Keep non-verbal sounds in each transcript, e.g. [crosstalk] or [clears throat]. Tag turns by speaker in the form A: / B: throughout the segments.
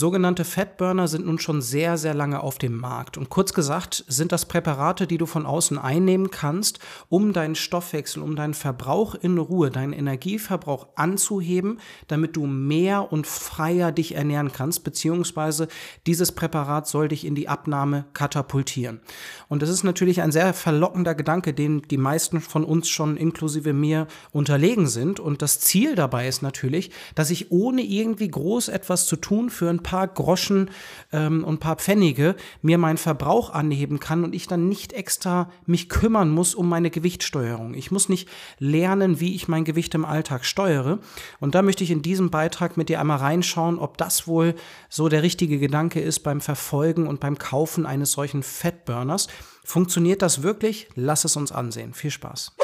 A: Sogenannte Fatburner sind nun schon sehr, sehr lange auf dem Markt. Und kurz gesagt sind das Präparate, die du von außen einnehmen kannst, um deinen Stoffwechsel, um deinen Verbrauch in Ruhe, deinen Energieverbrauch anzuheben, damit du mehr und freier dich ernähren kannst, beziehungsweise dieses Präparat soll dich in die Abnahme katapultieren. Und das ist natürlich ein sehr verlockender Gedanke, den die meisten von uns schon inklusive mir unterlegen sind. Und das Ziel dabei ist natürlich, dass ich ohne irgendwie groß etwas zu tun für ein paar Groschen ähm, und paar Pfennige mir meinen Verbrauch anheben kann und ich dann nicht extra mich kümmern muss um meine Gewichtsteuerung. Ich muss nicht lernen, wie ich mein Gewicht im Alltag steuere. Und da möchte ich in diesem Beitrag mit dir einmal reinschauen, ob das wohl so der richtige Gedanke ist beim Verfolgen und beim Kaufen eines solchen Fatburners. Funktioniert das wirklich? Lass es uns ansehen. Viel Spaß.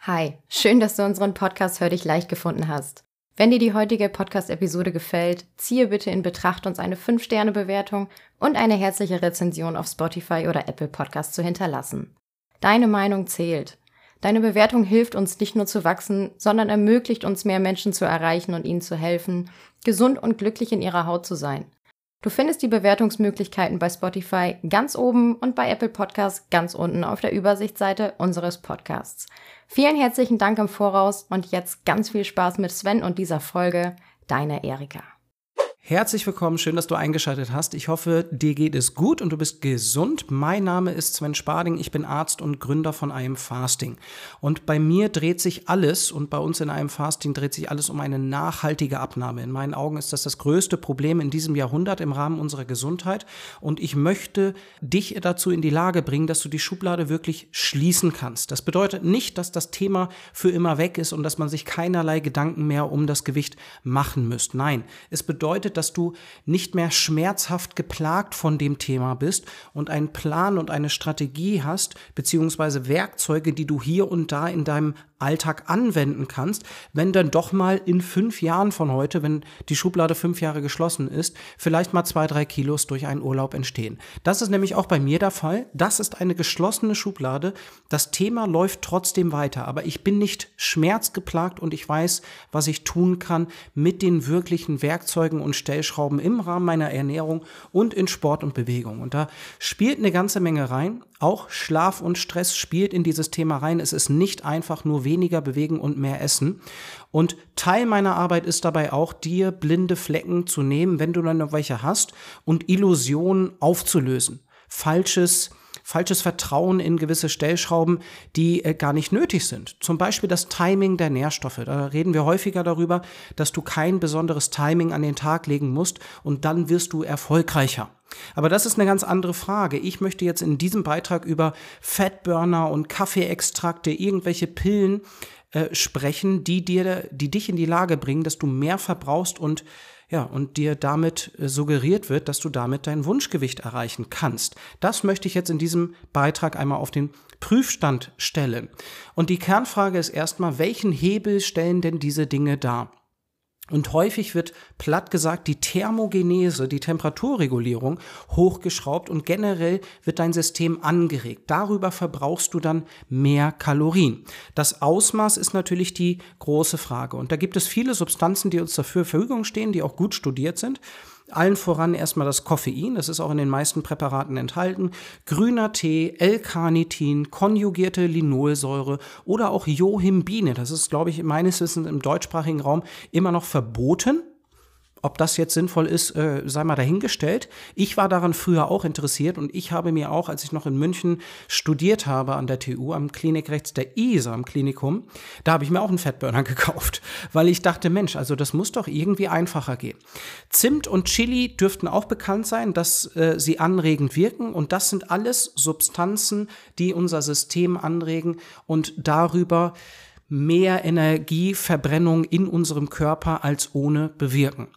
B: Hi, schön, dass du unseren Podcast Hör dich leicht gefunden hast. Wenn dir die heutige Podcast-Episode gefällt, ziehe bitte in Betracht, uns eine 5-Sterne-Bewertung und eine herzliche Rezension auf Spotify oder Apple Podcast zu hinterlassen. Deine Meinung zählt. Deine Bewertung hilft uns nicht nur zu wachsen, sondern ermöglicht uns mehr Menschen zu erreichen und ihnen zu helfen, gesund und glücklich in ihrer Haut zu sein. Du findest die Bewertungsmöglichkeiten bei Spotify ganz oben und bei Apple Podcasts ganz unten auf der Übersichtsseite unseres Podcasts. Vielen herzlichen Dank im Voraus und jetzt ganz viel Spaß mit Sven und dieser Folge. Deine Erika.
A: Herzlich willkommen, schön, dass du eingeschaltet hast. Ich hoffe, dir geht es gut und du bist gesund. Mein Name ist Sven Spading, ich bin Arzt und Gründer von einem Fasting. Und bei mir dreht sich alles und bei uns in einem Fasting dreht sich alles um eine nachhaltige Abnahme. In meinen Augen ist das das größte Problem in diesem Jahrhundert im Rahmen unserer Gesundheit und ich möchte dich dazu in die Lage bringen, dass du die Schublade wirklich schließen kannst. Das bedeutet nicht, dass das Thema für immer weg ist und dass man sich keinerlei Gedanken mehr um das Gewicht machen müsste. Nein, es bedeutet, dass du nicht mehr schmerzhaft geplagt von dem Thema bist und einen Plan und eine Strategie hast, beziehungsweise Werkzeuge, die du hier und da in deinem Alltag anwenden kannst, wenn dann doch mal in fünf Jahren von heute, wenn die Schublade fünf Jahre geschlossen ist, vielleicht mal zwei, drei Kilos durch einen Urlaub entstehen. Das ist nämlich auch bei mir der Fall. Das ist eine geschlossene Schublade. Das Thema läuft trotzdem weiter, aber ich bin nicht schmerzgeplagt und ich weiß, was ich tun kann mit den wirklichen Werkzeugen und Stellschrauben im Rahmen meiner Ernährung und in Sport und Bewegung. Und da spielt eine ganze Menge rein. Auch Schlaf und Stress spielt in dieses Thema rein. Es ist nicht einfach nur weniger bewegen und mehr essen. Und Teil meiner Arbeit ist dabei auch, dir blinde Flecken zu nehmen, wenn du dann noch welche hast, und Illusionen aufzulösen. Falsches, falsches Vertrauen in gewisse Stellschrauben, die äh, gar nicht nötig sind. Zum Beispiel das Timing der Nährstoffe. Da reden wir häufiger darüber, dass du kein besonderes Timing an den Tag legen musst und dann wirst du erfolgreicher. Aber das ist eine ganz andere Frage. Ich möchte jetzt in diesem Beitrag über Fettburner und Kaffeeextrakte, irgendwelche Pillen äh, sprechen, die dir, die dich in die Lage bringen, dass du mehr verbrauchst und ja, und dir damit äh, suggeriert wird, dass du damit dein Wunschgewicht erreichen kannst. Das möchte ich jetzt in diesem Beitrag einmal auf den Prüfstand stellen. Und die Kernfrage ist erstmal, welchen Hebel stellen denn diese Dinge dar? Und häufig wird platt gesagt die Thermogenese, die Temperaturregulierung hochgeschraubt und generell wird dein System angeregt. Darüber verbrauchst du dann mehr Kalorien. Das Ausmaß ist natürlich die große Frage. Und da gibt es viele Substanzen, die uns dafür zur Verfügung stehen, die auch gut studiert sind. Allen voran erstmal das Koffein, das ist auch in den meisten Präparaten enthalten. Grüner Tee, L-Carnitin, konjugierte Linolsäure oder auch Johimbine. Das ist, glaube ich, meines Wissens im deutschsprachigen Raum immer noch verboten. Ob das jetzt sinnvoll ist, äh, sei mal dahingestellt. Ich war daran früher auch interessiert und ich habe mir auch, als ich noch in München studiert habe an der TU, am Klinik rechts der ISA am Klinikum, da habe ich mir auch einen Fettburner [laughs] gekauft, weil ich dachte, Mensch, also das muss doch irgendwie einfacher gehen. Zimt und Chili dürften auch bekannt sein, dass äh, sie anregend wirken und das sind alles Substanzen, die unser System anregen und darüber mehr Energieverbrennung in unserem Körper als ohne bewirken.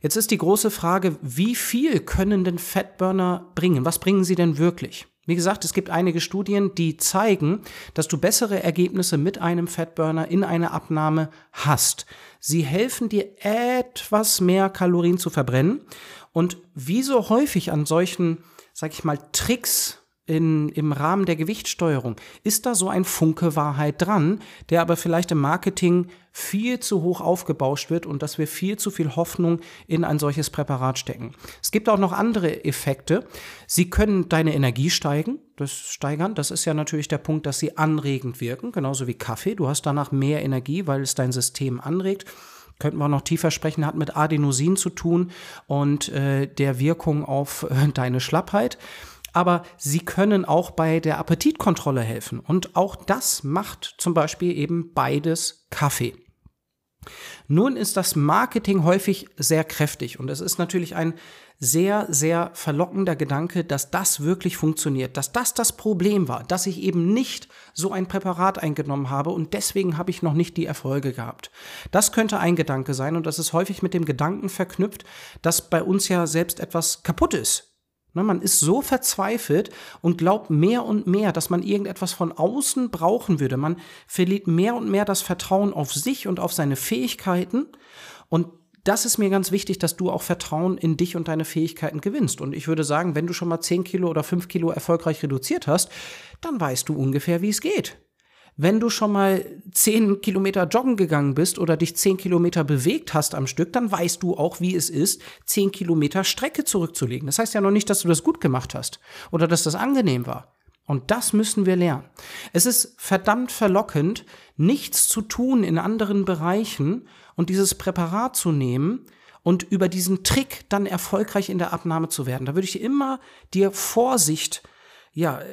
A: Jetzt ist die große Frage, wie viel können denn Fettburner bringen? Was bringen sie denn wirklich? Wie gesagt, es gibt einige Studien, die zeigen, dass du bessere Ergebnisse mit einem Fettburner in einer Abnahme hast. Sie helfen dir etwas mehr Kalorien zu verbrennen. Und wie so häufig an solchen, sag ich mal, Tricks in, im Rahmen der Gewichtssteuerung ist da so ein Funke Wahrheit dran, der aber vielleicht im Marketing viel zu hoch aufgebauscht wird und dass wir viel zu viel Hoffnung in ein solches Präparat stecken. Es gibt auch noch andere Effekte. Sie können deine Energie steigen, das steigern. Das ist ja natürlich der Punkt, dass sie anregend wirken, genauso wie Kaffee. Du hast danach mehr Energie, weil es dein System anregt könnten wir noch tiefer sprechen, hat mit Adenosin zu tun und äh, der Wirkung auf äh, deine Schlappheit aber sie können auch bei der Appetitkontrolle helfen. Und auch das macht zum Beispiel eben beides Kaffee. Nun ist das Marketing häufig sehr kräftig und es ist natürlich ein sehr, sehr verlockender Gedanke, dass das wirklich funktioniert, dass das das Problem war, dass ich eben nicht so ein Präparat eingenommen habe und deswegen habe ich noch nicht die Erfolge gehabt. Das könnte ein Gedanke sein und das ist häufig mit dem Gedanken verknüpft, dass bei uns ja selbst etwas kaputt ist, man ist so verzweifelt und glaubt mehr und mehr, dass man irgendetwas von außen brauchen würde. Man verliert mehr und mehr das Vertrauen auf sich und auf seine Fähigkeiten. Und das ist mir ganz wichtig, dass du auch Vertrauen in dich und deine Fähigkeiten gewinnst. Und ich würde sagen, wenn du schon mal 10 Kilo oder 5 Kilo erfolgreich reduziert hast, dann weißt du ungefähr, wie es geht. Wenn du schon mal zehn Kilometer joggen gegangen bist oder dich zehn Kilometer bewegt hast am Stück, dann weißt du auch, wie es ist, zehn Kilometer Strecke zurückzulegen. Das heißt ja noch nicht, dass du das gut gemacht hast oder dass das angenehm war. Und das müssen wir lernen. Es ist verdammt verlockend, nichts zu tun in anderen Bereichen und dieses Präparat zu nehmen und über diesen Trick dann erfolgreich in der Abnahme zu werden. Da würde ich immer dir Vorsicht, ja, äh,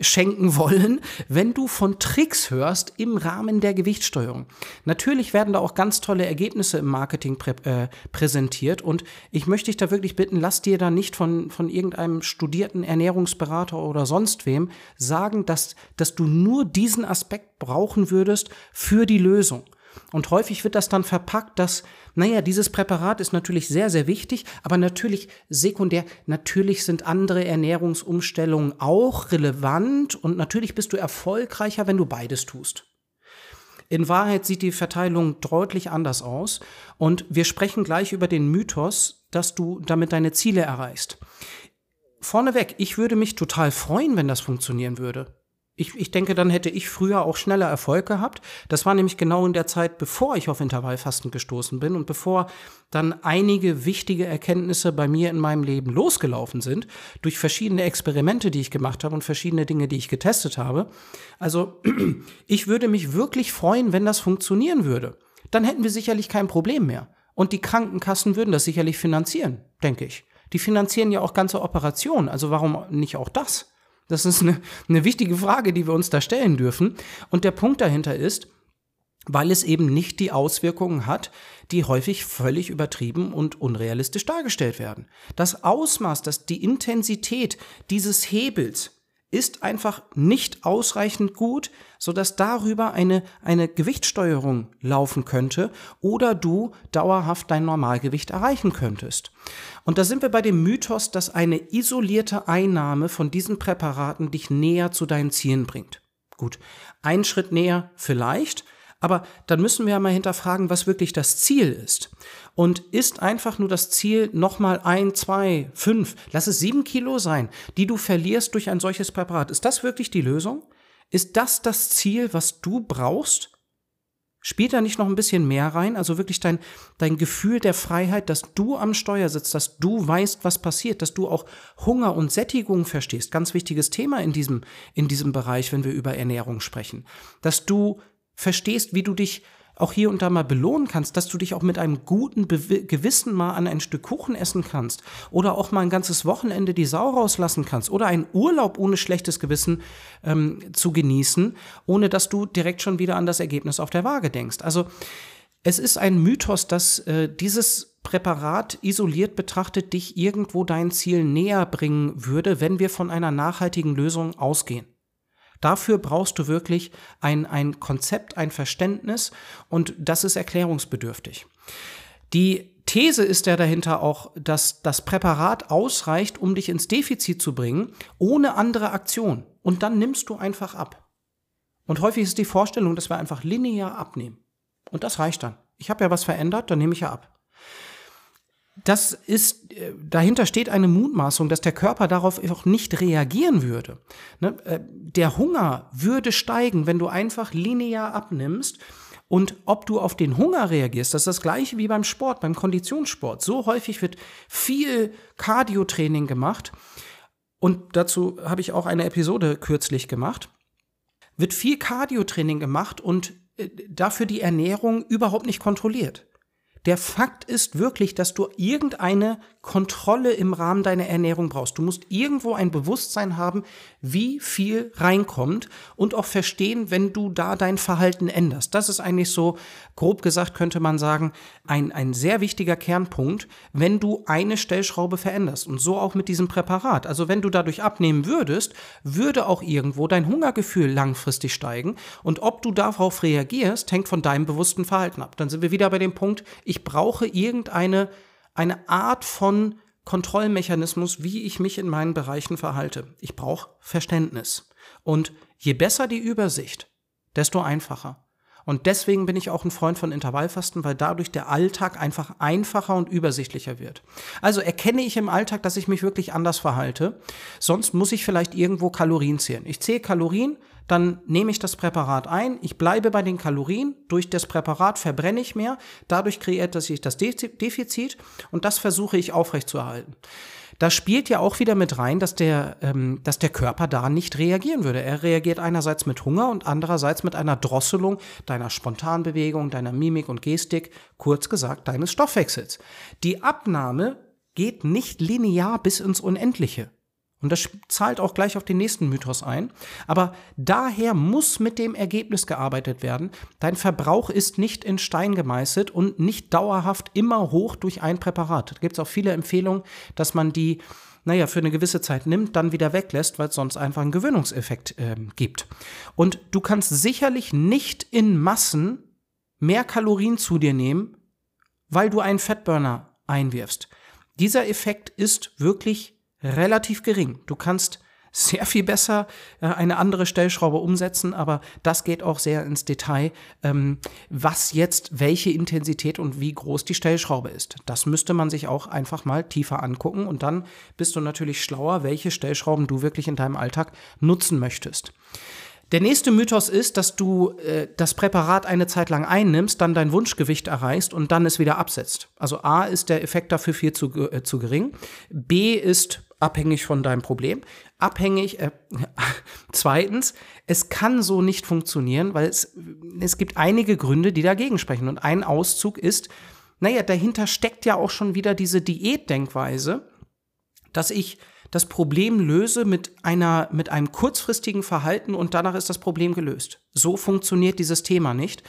A: schenken wollen, wenn du von Tricks hörst im Rahmen der Gewichtssteuerung. Natürlich werden da auch ganz tolle Ergebnisse im Marketing prä äh, präsentiert und ich möchte dich da wirklich bitten, lass dir da nicht von, von irgendeinem studierten Ernährungsberater oder sonst wem sagen, dass, dass du nur diesen Aspekt brauchen würdest für die Lösung. Und häufig wird das dann verpackt, dass, naja, dieses Präparat ist natürlich sehr, sehr wichtig, aber natürlich sekundär, natürlich sind andere Ernährungsumstellungen auch relevant und natürlich bist du erfolgreicher, wenn du beides tust. In Wahrheit sieht die Verteilung deutlich anders aus und wir sprechen gleich über den Mythos, dass du damit deine Ziele erreichst. Vorneweg, ich würde mich total freuen, wenn das funktionieren würde. Ich, ich denke, dann hätte ich früher auch schneller Erfolg gehabt. Das war nämlich genau in der Zeit, bevor ich auf Intervallfasten gestoßen bin und bevor dann einige wichtige Erkenntnisse bei mir in meinem Leben losgelaufen sind, durch verschiedene Experimente, die ich gemacht habe und verschiedene Dinge, die ich getestet habe. Also [clears throat] ich würde mich wirklich freuen, wenn das funktionieren würde. Dann hätten wir sicherlich kein Problem mehr. Und die Krankenkassen würden das sicherlich finanzieren, denke ich. Die finanzieren ja auch ganze Operationen, also warum nicht auch das? Das ist eine, eine wichtige Frage, die wir uns da stellen dürfen. Und der Punkt dahinter ist, weil es eben nicht die Auswirkungen hat, die häufig völlig übertrieben und unrealistisch dargestellt werden. Das Ausmaß, das, die Intensität dieses Hebels ist einfach nicht ausreichend gut, sodass darüber eine, eine Gewichtssteuerung laufen könnte oder du dauerhaft dein Normalgewicht erreichen könntest. Und da sind wir bei dem Mythos, dass eine isolierte Einnahme von diesen Präparaten dich näher zu deinen Zielen bringt. Gut, ein Schritt näher vielleicht, aber dann müssen wir ja mal hinterfragen, was wirklich das Ziel ist. Und ist einfach nur das Ziel, nochmal ein, zwei, fünf, lass es sieben Kilo sein, die du verlierst durch ein solches Präparat. Ist das wirklich die Lösung? Ist das das Ziel, was du brauchst? Spielt da nicht noch ein bisschen mehr rein? Also wirklich dein, dein Gefühl der Freiheit, dass du am Steuer sitzt, dass du weißt, was passiert, dass du auch Hunger und Sättigung verstehst. Ganz wichtiges Thema in diesem, in diesem Bereich, wenn wir über Ernährung sprechen. Dass du verstehst, wie du dich auch hier und da mal belohnen kannst, dass du dich auch mit einem guten Be Gewissen mal an ein Stück Kuchen essen kannst oder auch mal ein ganzes Wochenende die Sau rauslassen kannst oder einen Urlaub ohne schlechtes Gewissen ähm, zu genießen, ohne dass du direkt schon wieder an das Ergebnis auf der Waage denkst. Also es ist ein Mythos, dass äh, dieses Präparat isoliert betrachtet dich irgendwo dein Ziel näher bringen würde, wenn wir von einer nachhaltigen Lösung ausgehen. Dafür brauchst du wirklich ein, ein Konzept, ein Verständnis und das ist erklärungsbedürftig. Die These ist ja dahinter auch, dass das Präparat ausreicht, um dich ins Defizit zu bringen, ohne andere Aktion. Und dann nimmst du einfach ab. Und häufig ist die Vorstellung, dass wir einfach linear abnehmen. Und das reicht dann. Ich habe ja was verändert, dann nehme ich ja ab. Das ist, äh, dahinter steht eine Mutmaßung, dass der Körper darauf auch nicht reagieren würde. Ne? Äh, der Hunger würde steigen, wenn du einfach linear abnimmst. Und ob du auf den Hunger reagierst, das ist das gleiche wie beim Sport, beim Konditionssport. So häufig wird viel Cardio-Training gemacht. Und dazu habe ich auch eine Episode kürzlich gemacht. Wird viel Cardio-Training gemacht und äh, dafür die Ernährung überhaupt nicht kontrolliert. Der Fakt ist wirklich, dass du irgendeine Kontrolle im Rahmen deiner Ernährung brauchst. Du musst irgendwo ein Bewusstsein haben, wie viel reinkommt und auch verstehen, wenn du da dein Verhalten änderst. Das ist eigentlich so, grob gesagt könnte man sagen, ein, ein sehr wichtiger Kernpunkt, wenn du eine Stellschraube veränderst. Und so auch mit diesem Präparat. Also wenn du dadurch abnehmen würdest, würde auch irgendwo dein Hungergefühl langfristig steigen. Und ob du darauf reagierst, hängt von deinem bewussten Verhalten ab. Dann sind wir wieder bei dem Punkt, ich brauche irgendeine eine Art von Kontrollmechanismus, wie ich mich in meinen Bereichen verhalte. Ich brauche Verständnis. Und je besser die Übersicht, desto einfacher. Und deswegen bin ich auch ein Freund von Intervallfasten, weil dadurch der Alltag einfach einfacher und übersichtlicher wird. Also erkenne ich im Alltag, dass ich mich wirklich anders verhalte. Sonst muss ich vielleicht irgendwo Kalorien zählen. Ich zähle Kalorien, dann nehme ich das Präparat ein, ich bleibe bei den Kalorien, durch das Präparat verbrenne ich mehr, dadurch kreiert sich das Defizit und das versuche ich aufrechtzuerhalten. Da spielt ja auch wieder mit rein, dass der, ähm, dass der Körper da nicht reagieren würde. Er reagiert einerseits mit Hunger und andererseits mit einer Drosselung deiner Spontanbewegung, deiner Mimik und Gestik, kurz gesagt deines Stoffwechsels. Die Abnahme geht nicht linear bis ins Unendliche. Und das zahlt auch gleich auf den nächsten Mythos ein. Aber daher muss mit dem Ergebnis gearbeitet werden. Dein Verbrauch ist nicht in Stein gemeißelt und nicht dauerhaft immer hoch durch ein Präparat. Da gibt es auch viele Empfehlungen, dass man die, naja, für eine gewisse Zeit nimmt, dann wieder weglässt, weil es sonst einfach einen Gewöhnungseffekt äh, gibt. Und du kannst sicherlich nicht in Massen mehr Kalorien zu dir nehmen, weil du einen Fettburner einwirfst. Dieser Effekt ist wirklich relativ gering. Du kannst sehr viel besser äh, eine andere Stellschraube umsetzen, aber das geht auch sehr ins Detail, ähm, was jetzt welche Intensität und wie groß die Stellschraube ist. Das müsste man sich auch einfach mal tiefer angucken und dann bist du natürlich schlauer, welche Stellschrauben du wirklich in deinem Alltag nutzen möchtest. Der nächste Mythos ist, dass du äh, das Präparat eine Zeit lang einnimmst, dann dein Wunschgewicht erreichst und dann es wieder absetzt. Also A ist der Effekt dafür viel zu, äh, zu gering. B ist abhängig von deinem Problem. Abhängig, äh, [laughs] zweitens, es kann so nicht funktionieren, weil es, es gibt einige Gründe, die dagegen sprechen. Und ein Auszug ist, naja, dahinter steckt ja auch schon wieder diese Diätdenkweise, dass ich das Problem löse mit einer, mit einem kurzfristigen Verhalten und danach ist das Problem gelöst. So funktioniert dieses Thema nicht.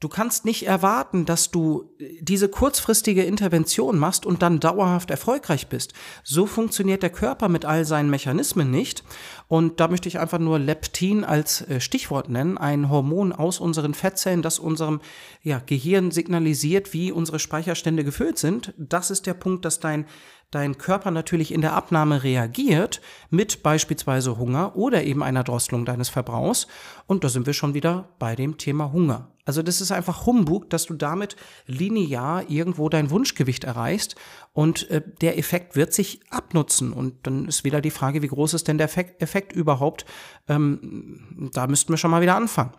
A: Du kannst nicht erwarten, dass du äh, diese kurzfristige Intervention machst und dann dauerhaft erfolgreich bist. So funktioniert der Körper mit all seinen Mechanismen nicht. Und da möchte ich einfach nur Leptin als äh, Stichwort nennen, ein Hormon aus unseren Fettzellen, das unserem ja, Gehirn signalisiert, wie unsere Speicherstände gefüllt sind. Das ist der Punkt, dass dein dein Körper natürlich in der Abnahme reagiert mit beispielsweise Hunger oder eben einer Drosselung deines Verbrauchs. Und da sind wir schon wieder bei dem Thema Hunger. Also das ist einfach Humbug, dass du damit linear irgendwo dein Wunschgewicht erreichst und äh, der Effekt wird sich abnutzen. Und dann ist wieder die Frage, wie groß ist denn der Effekt, Effekt überhaupt? Ähm, da müssten wir schon mal wieder anfangen.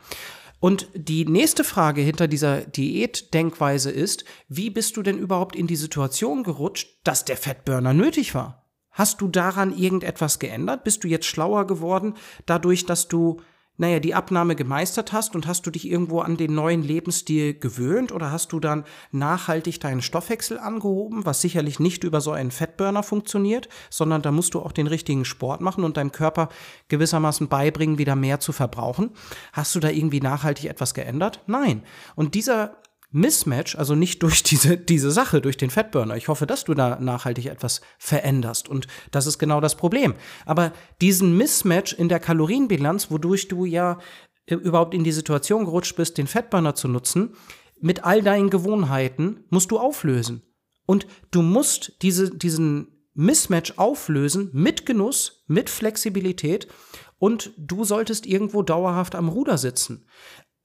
A: Und die nächste Frage hinter dieser Diätdenkweise ist, wie bist du denn überhaupt in die Situation gerutscht, dass der Fettburner nötig war? Hast du daran irgendetwas geändert? Bist du jetzt schlauer geworden dadurch, dass du naja, die Abnahme gemeistert hast und hast du dich irgendwo an den neuen Lebensstil gewöhnt oder hast du dann nachhaltig deinen Stoffwechsel angehoben, was sicherlich nicht über so einen Fettburner funktioniert, sondern da musst du auch den richtigen Sport machen und deinem Körper gewissermaßen beibringen, wieder mehr zu verbrauchen. Hast du da irgendwie nachhaltig etwas geändert? Nein. Und dieser Mismatch, also nicht durch diese, [laughs] diese Sache, durch den Fettburner. Ich hoffe, dass du da nachhaltig etwas veränderst. Und das ist genau das Problem. Aber diesen Mismatch in der Kalorienbilanz, wodurch du ja überhaupt in die Situation gerutscht bist, den Fettburner zu nutzen, mit all deinen Gewohnheiten musst du auflösen. Und du musst diese, diesen Mismatch auflösen mit Genuss, mit Flexibilität und du solltest irgendwo dauerhaft am Ruder sitzen.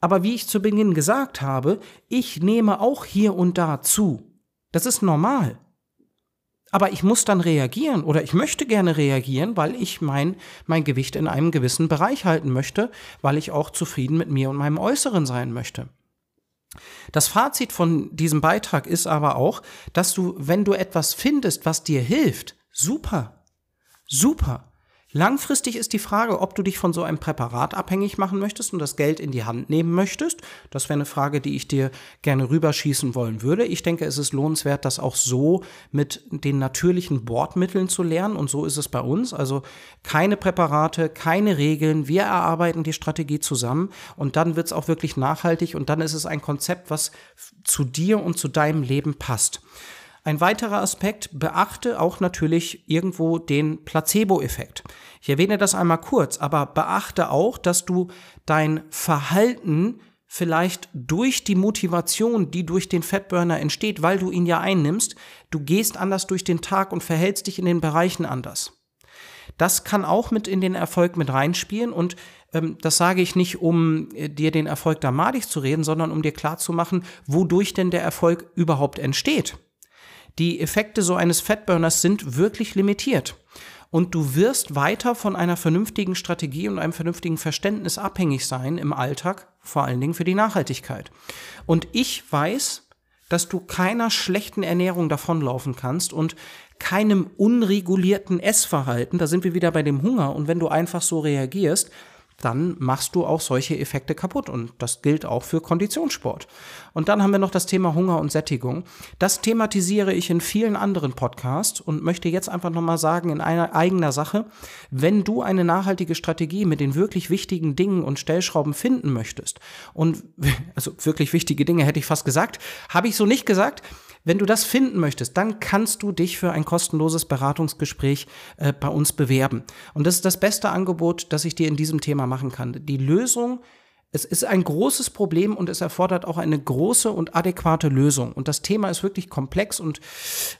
A: Aber wie ich zu Beginn gesagt habe, ich nehme auch hier und da zu. Das ist normal. Aber ich muss dann reagieren oder ich möchte gerne reagieren, weil ich mein, mein Gewicht in einem gewissen Bereich halten möchte, weil ich auch zufrieden mit mir und meinem Äußeren sein möchte. Das Fazit von diesem Beitrag ist aber auch, dass du, wenn du etwas findest, was dir hilft, super, super. Langfristig ist die Frage, ob du dich von so einem Präparat abhängig machen möchtest und das Geld in die Hand nehmen möchtest. Das wäre eine Frage, die ich dir gerne rüberschießen wollen würde. Ich denke, es ist lohnenswert, das auch so mit den natürlichen Bordmitteln zu lernen und so ist es bei uns. Also keine Präparate, keine Regeln. Wir erarbeiten die Strategie zusammen und dann wird es auch wirklich nachhaltig und dann ist es ein Konzept, was zu dir und zu deinem Leben passt. Ein weiterer Aspekt, beachte auch natürlich irgendwo den Placebo-Effekt. Ich erwähne das einmal kurz, aber beachte auch, dass du dein Verhalten vielleicht durch die Motivation, die durch den Fettburner entsteht, weil du ihn ja einnimmst, du gehst anders durch den Tag und verhältst dich in den Bereichen anders. Das kann auch mit in den Erfolg mit reinspielen und ähm, das sage ich nicht, um äh, dir den Erfolg da madig zu reden, sondern um dir klarzumachen, wodurch denn der Erfolg überhaupt entsteht. Die Effekte so eines Fatburners sind wirklich limitiert. Und du wirst weiter von einer vernünftigen Strategie und einem vernünftigen Verständnis abhängig sein im Alltag, vor allen Dingen für die Nachhaltigkeit. Und ich weiß, dass du keiner schlechten Ernährung davonlaufen kannst und keinem unregulierten Essverhalten. Da sind wir wieder bei dem Hunger. Und wenn du einfach so reagierst, dann machst du auch solche Effekte kaputt. Und das gilt auch für Konditionssport. Und dann haben wir noch das Thema Hunger und Sättigung. Das thematisiere ich in vielen anderen Podcasts und möchte jetzt einfach nochmal sagen, in einer eigener Sache, wenn du eine nachhaltige Strategie mit den wirklich wichtigen Dingen und Stellschrauben finden möchtest, und [laughs] also wirklich wichtige Dinge hätte ich fast gesagt, habe ich so nicht gesagt, wenn du das finden möchtest, dann kannst du dich für ein kostenloses Beratungsgespräch äh, bei uns bewerben. Und das ist das beste Angebot, das ich dir in diesem Thema machen kann. Die Lösung es ist ein großes Problem und es erfordert auch eine große und adäquate Lösung. Und das Thema ist wirklich komplex und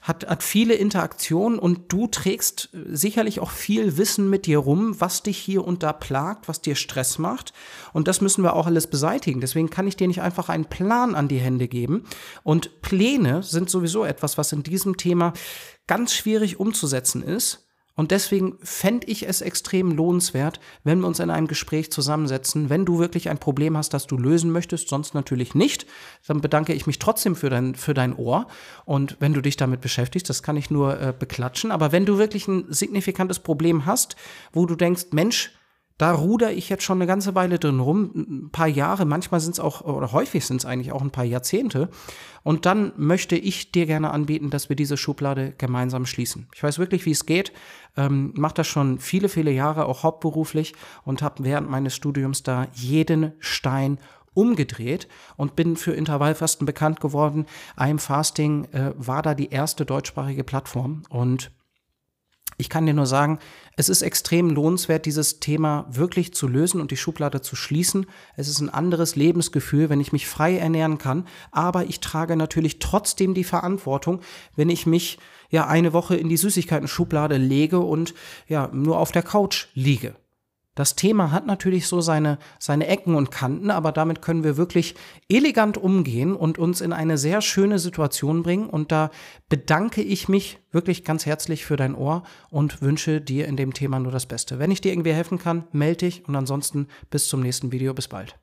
A: hat, hat viele Interaktionen und du trägst sicherlich auch viel Wissen mit dir rum, was dich hier und da plagt, was dir Stress macht. Und das müssen wir auch alles beseitigen. Deswegen kann ich dir nicht einfach einen Plan an die Hände geben. Und Pläne sind sowieso etwas, was in diesem Thema ganz schwierig umzusetzen ist und deswegen fände ich es extrem lohnenswert, wenn wir uns in einem Gespräch zusammensetzen. Wenn du wirklich ein Problem hast, das du lösen möchtest, sonst natürlich nicht, dann bedanke ich mich trotzdem für dein, für dein Ohr. Und wenn du dich damit beschäftigst, das kann ich nur äh, beklatschen. Aber wenn du wirklich ein signifikantes Problem hast, wo du denkst, Mensch, da ruder ich jetzt schon eine ganze Weile drin rum, ein paar Jahre, manchmal sind es auch, oder häufig sind es eigentlich auch ein paar Jahrzehnte. Und dann möchte ich dir gerne anbieten, dass wir diese Schublade gemeinsam schließen. Ich weiß wirklich, wie es geht, ähm, mache das schon viele, viele Jahre, auch hauptberuflich und habe während meines Studiums da jeden Stein umgedreht und bin für Intervallfasten bekannt geworden. I'm Fasting äh, war da die erste deutschsprachige Plattform und ich kann dir nur sagen, es ist extrem lohnenswert, dieses Thema wirklich zu lösen und die Schublade zu schließen. Es ist ein anderes Lebensgefühl, wenn ich mich frei ernähren kann. Aber ich trage natürlich trotzdem die Verantwortung, wenn ich mich ja eine Woche in die Süßigkeiten-Schublade lege und ja nur auf der Couch liege. Das Thema hat natürlich so seine, seine Ecken und Kanten, aber damit können wir wirklich elegant umgehen und uns in eine sehr schöne Situation bringen. Und da bedanke ich mich wirklich ganz herzlich für dein Ohr und wünsche dir in dem Thema nur das Beste. Wenn ich dir irgendwie helfen kann, melde dich und ansonsten bis zum nächsten Video. Bis bald.